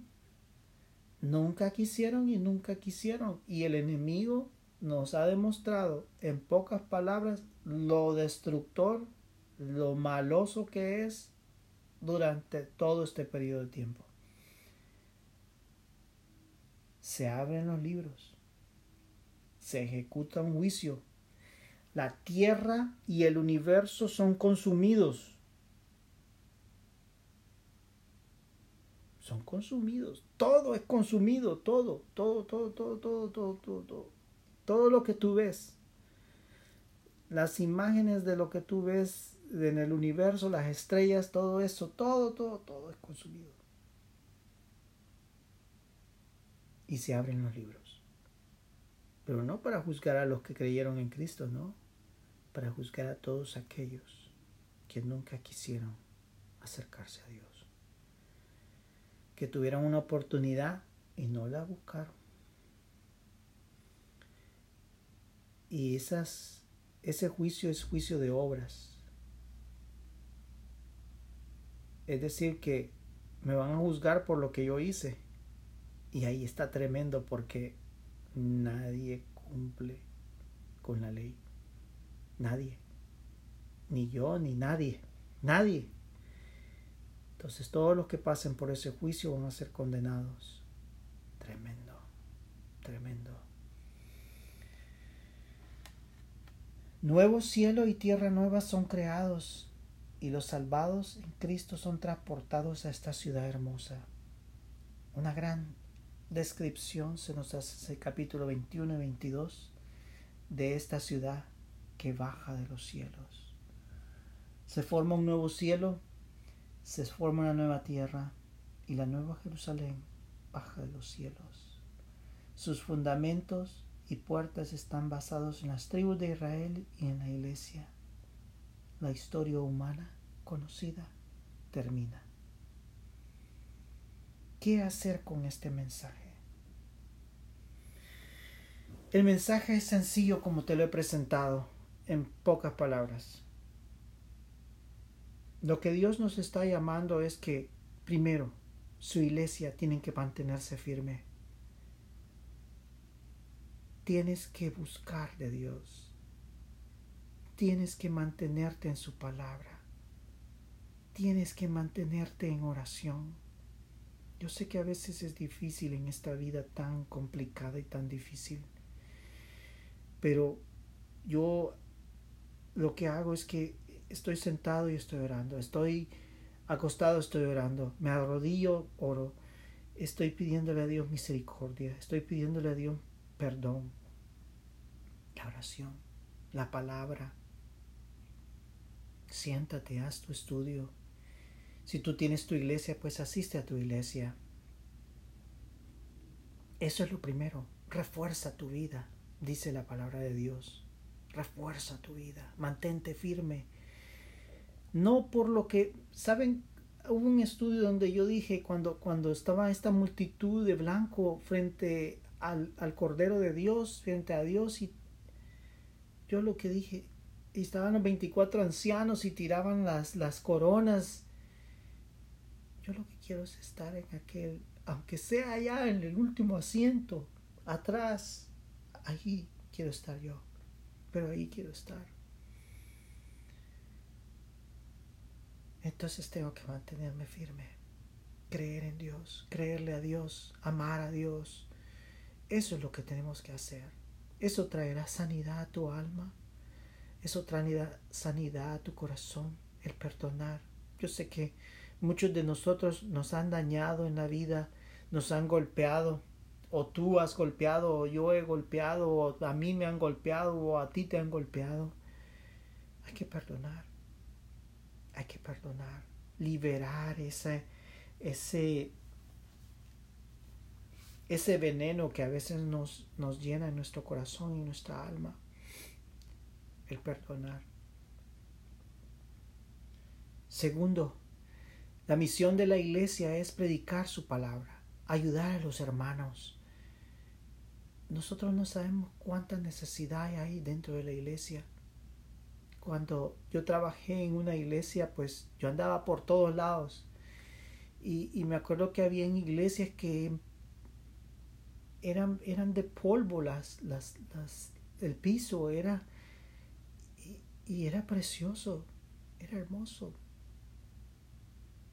nunca quisieron y nunca quisieron. Y el enemigo nos ha demostrado en pocas palabras lo destructor, lo maloso que es durante todo este periodo de tiempo. Se abren los libros, se ejecuta un juicio, la tierra y el universo son consumidos. Son consumidos. Todo es consumido, todo, todo, todo, todo, todo, todo, todo, todo. Todo lo que tú ves. Las imágenes de lo que tú ves en el universo, las estrellas, todo eso, todo, todo, todo es consumido. Y se abren los libros. Pero no para juzgar a los que creyeron en Cristo, no. Para juzgar a todos aquellos que nunca quisieron acercarse a Dios. Que tuvieron una oportunidad y no la buscaron. Y esas, ese juicio es juicio de obras. Es decir, que me van a juzgar por lo que yo hice. Y ahí está tremendo porque nadie cumple con la ley. Nadie. Ni yo, ni nadie. Nadie. Entonces todos los que pasen por ese juicio van a ser condenados. Tremendo. Tremendo. Nuevo cielo y tierra nueva son creados y los salvados en Cristo son transportados a esta ciudad hermosa. Una gran descripción se nos hace en el capítulo 21 y 22 de esta ciudad que baja de los cielos. Se forma un nuevo cielo, se forma una nueva tierra y la nueva Jerusalén baja de los cielos. Sus fundamentos y puertas están basados en las tribus de Israel y en la iglesia. La historia humana conocida termina. ¿Qué hacer con este mensaje? El mensaje es sencillo como te lo he presentado, en pocas palabras. Lo que Dios nos está llamando es que, primero, su iglesia tiene que mantenerse firme Tienes que buscar de Dios. Tienes que mantenerte en su palabra. Tienes que mantenerte en oración. Yo sé que a veces es difícil en esta vida tan complicada y tan difícil. Pero yo lo que hago es que estoy sentado y estoy orando. Estoy acostado, estoy orando. Me arrodillo, oro. Estoy pidiéndole a Dios misericordia. Estoy pidiéndole a Dios perdón, la oración, la palabra. Siéntate, haz tu estudio. Si tú tienes tu iglesia, pues asiste a tu iglesia. Eso es lo primero. Refuerza tu vida, dice la palabra de Dios. Refuerza tu vida, mantente firme. No por lo que, ¿saben? Hubo un estudio donde yo dije cuando, cuando estaba esta multitud de blanco frente al, Cordero de Dios, frente a Dios. Y yo lo que dije, estaban los 24 ancianos y tiraban las, las coronas. Yo lo que quiero es estar en aquel, aunque sea allá en el último asiento, atrás, allí quiero estar yo, pero ahí quiero estar. Entonces tengo que mantenerme firme, creer en Dios, creerle a Dios, amar a Dios, eso es lo que tenemos que hacer. Eso traerá sanidad a tu alma. Eso traerá sanidad a tu corazón, el perdonar. Yo sé que muchos de nosotros nos han dañado en la vida nos han golpeado, o tú has golpeado, o yo he golpeado, o a mí me han golpeado, o a ti te han golpeado. Hay que perdonar. Hay que perdonar. Liberar ese, ese, ese veneno que a veces nos, nos llena en nuestro corazón y nuestra alma. El perdonar. Segundo, la misión de la iglesia es predicar su palabra, ayudar a los hermanos. Nosotros no sabemos cuánta necesidad hay dentro de la iglesia. Cuando yo trabajé en una iglesia, pues yo andaba por todos lados. Y, me acuerdo que había iglesias que eran, eran de polvo las, las, el piso era y, y era precioso, era hermoso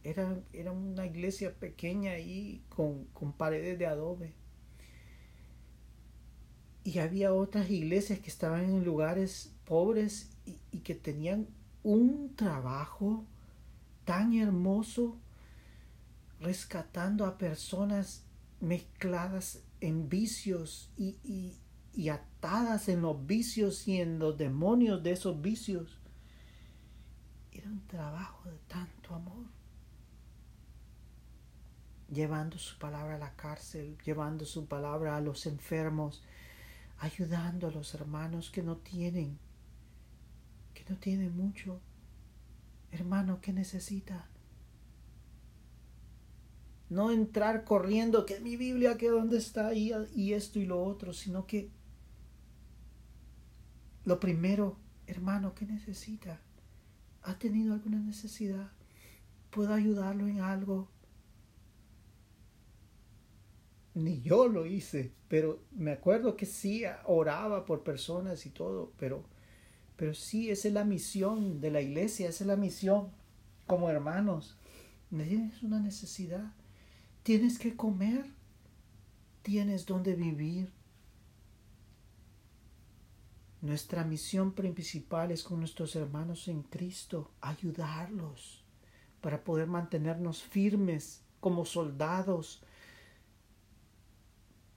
era, era una iglesia pequeña ahí con, paredes de adobe. Y había otras iglesias que estaban en lugares pobres y, que tenían un trabajo tan hermoso rescatando a personas mezcladas en vicios y, y, y, atadas en los vicios y en los demonios de esos vicios. Era un trabajo de tanto amor llevando su palabra a la cárcel, llevando su palabra a los enfermos, ayudando a los hermanos que no tienen, que no tienen mucho. Hermano, ¿qué necesita? No entrar corriendo, que mi Biblia, que dónde está, y, y esto y lo otro, sino que lo primero, hermano, ¿qué necesita? ¿Ha tenido alguna necesidad? ¿Puedo ayudarlo en algo? ni yo lo hice, pero me acuerdo que sí oraba por personas y todo, pero, pero sí, esa es la misión de la iglesia, esa es la misión como hermanos. Tienes una necesidad, tienes que comer, tienes donde vivir. Nuestra misión principal es con nuestros hermanos en Cristo, ayudarlos para poder mantenernos firmes como soldados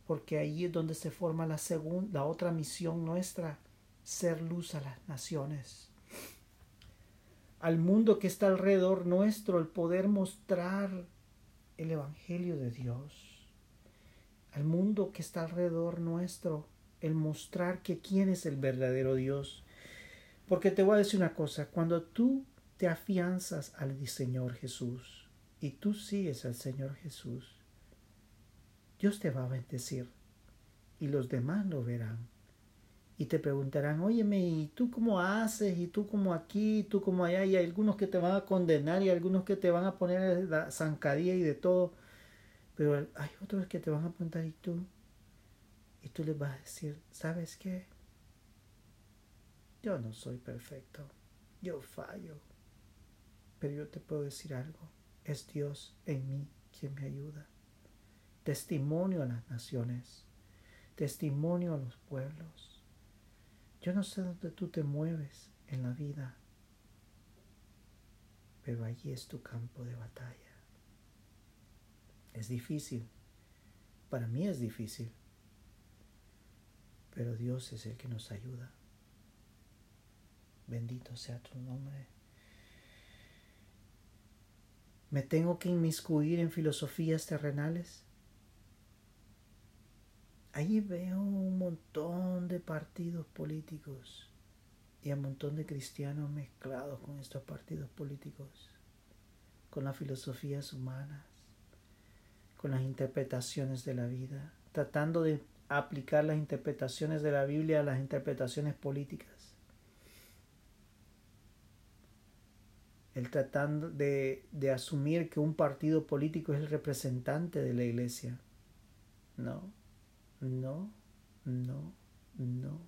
porque ahí es donde se forma la segunda, la otra misión nuestra, ser luz a las naciones. Al mundo que está alrededor nuestro, el poder mostrar el Evangelio de Dios. Al mundo que está alrededor nuestro, el mostrar que quién es el verdadero Dios. Porque te voy a decir una cosa, cuando tú te afianzas al Señor Jesús y tú sigues al Señor Jesús, Dios te va a bendecir y los demás lo verán. Y te preguntarán, óyeme, ¿y tú cómo haces? ¿Y tú cómo aquí? ¿Y tú cómo allá? Y hay algunos que te van a condenar y algunos que te van a poner la zancadilla y de todo. Pero hay otros que te van a preguntar, ¿y tú? Y tú les vas a decir, ¿sabes qué? Yo no soy perfecto. Yo fallo. Pero yo te puedo decir algo. Es Dios en mí quien me ayuda testimonio a las naciones, testimonio a los pueblos. Yo no sé dónde tú te mueves en la vida, pero allí es tu campo de batalla. Es difícil, para mí es difícil, pero Dios es el que nos ayuda. Bendito sea tu nombre. ¿Me tengo que inmiscuir en filosofías terrenales? Ahí veo un montón de partidos políticos y un montón de cristianos mezclados con estos partidos políticos, con las filosofías humanas, con las interpretaciones de la vida, tratando de aplicar las interpretaciones de la Biblia a las interpretaciones políticas. El tratando de, de asumir que un partido político es el representante de la iglesia. No, no, no, no,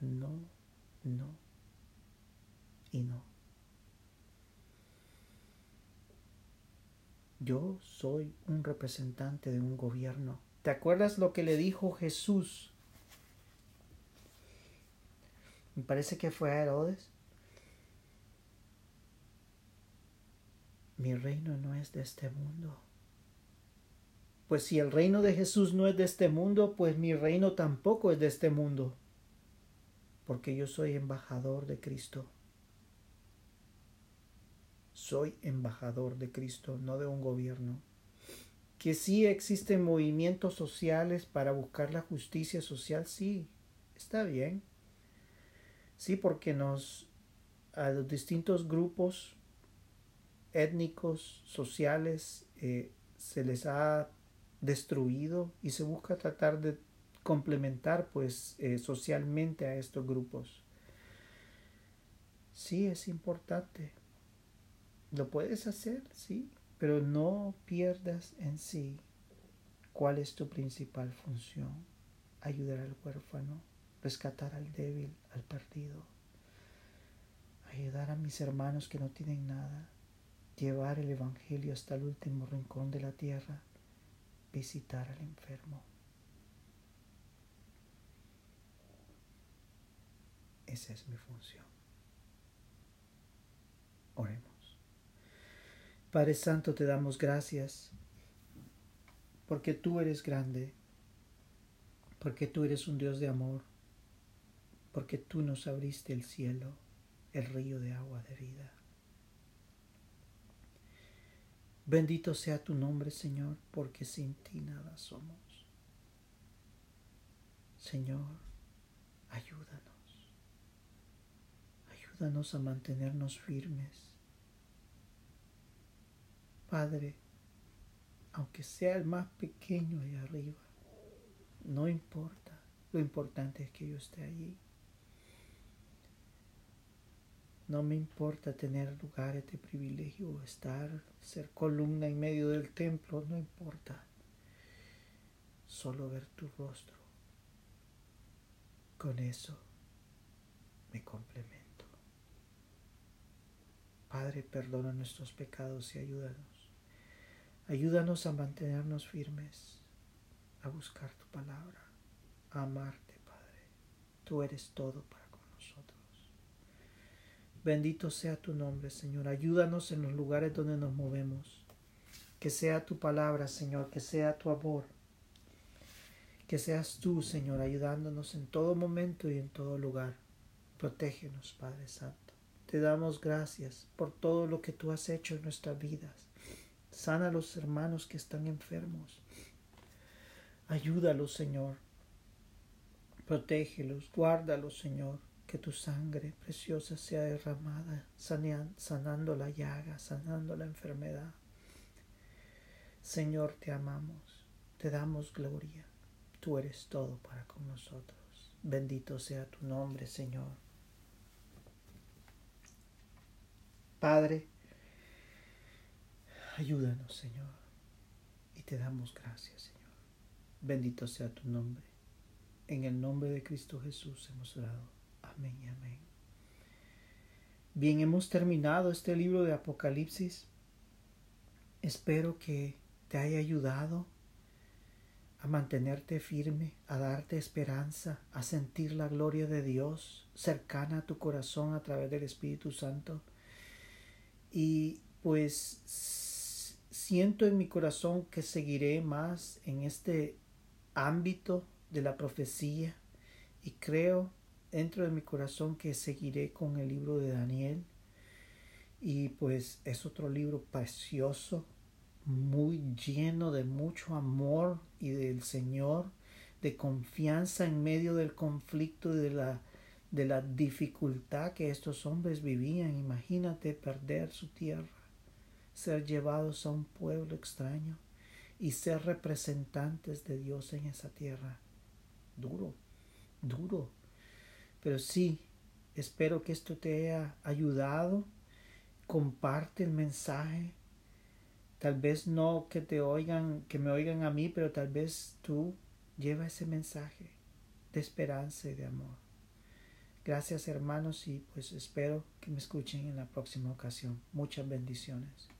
no, no y no. Yo soy un representante de un gobierno. ¿Te acuerdas lo que le dijo Jesús? Me parece que fue a Herodes. Mi reino no es de este mundo. Pues si el reino de Jesús no es de este mundo, pues mi reino tampoco es de este mundo, porque yo soy embajador de Cristo. Soy embajador de Cristo, no de un gobierno. Que sí existen movimientos sociales para buscar la justicia social, sí, está bien. Sí, porque nos a los distintos grupos étnicos, sociales, eh, se les ha destruido y se busca tratar de complementar pues eh, socialmente a estos grupos. Sí, es importante. Lo puedes hacer, sí, pero no pierdas en sí cuál es tu principal función. Ayudar al huérfano, rescatar al débil, al perdido. Ayudar a mis hermanos que no tienen nada. Llevar el Evangelio hasta el último rincón de la tierra visitar al enfermo. Esa es mi función. Oremos. Padre Santo, te damos gracias porque tú eres grande, porque tú eres un Dios de amor, porque tú nos abriste el cielo, el río de agua de vida. Bendito sea tu nombre, Señor, porque sin ti nada somos. Señor, ayúdanos. Ayúdanos a mantenernos firmes. Padre, aunque sea el más pequeño allá arriba, no importa. Lo importante es que yo esté allí. No me importa tener lugares de privilegio o estar, ser columna en medio del templo, no importa. Solo ver tu rostro. Con eso me complemento. Padre, perdona nuestros pecados y ayúdanos. Ayúdanos a mantenernos firmes, a buscar tu palabra, a amarte, Padre. Tú eres todo para Bendito sea tu nombre, Señor. Ayúdanos en los lugares donde nos movemos. Que sea tu palabra, Señor, que sea tu amor. Que seas tú, Señor, ayudándonos en todo momento y en todo lugar. Protégenos, Padre Santo. Te damos gracias por todo lo que tú has hecho en nuestras vidas. Sana a los hermanos que están enfermos. Ayúdalos, Señor. Protégelos, guárdalos, Señor que tu sangre preciosa sea derramada, sanando la llaga, sanando la enfermedad. Señor, te amamos, te damos gloria. Tú eres todo para con nosotros. Bendito sea tu nombre, Señor. Padre, ayúdanos, Señor, y te damos gracias, Señor. Bendito sea tu nombre. En el nombre de Cristo Jesús hemos orado. Amén amén. Bien, hemos terminado este libro de Apocalipsis. Espero que te haya ayudado a mantenerte firme, a darte esperanza, a sentir la gloria de Dios cercana a tu corazón a través del Espíritu Santo. Y pues siento en mi corazón que seguiré más en este ámbito de la profecía y creo dentro de mi corazón que seguiré con el libro de Daniel. Y pues es otro libro precioso, muy lleno de mucho amor y del Señor, de confianza en medio del conflicto y de la, de la dificultad que estos hombres vivían. Imagínate perder su tierra, ser llevados a un pueblo extraño y ser representantes de Dios en esa tierra. Duro, duro pero sí, espero que esto te haya ayudado. Comparte el mensaje. Tal vez no que te oigan, que me oigan a mí, pero tal vez tú lleva ese mensaje de esperanza y de amor. Gracias hermanos y pues espero que me escuchen en la próxima ocasión. Muchas bendiciones.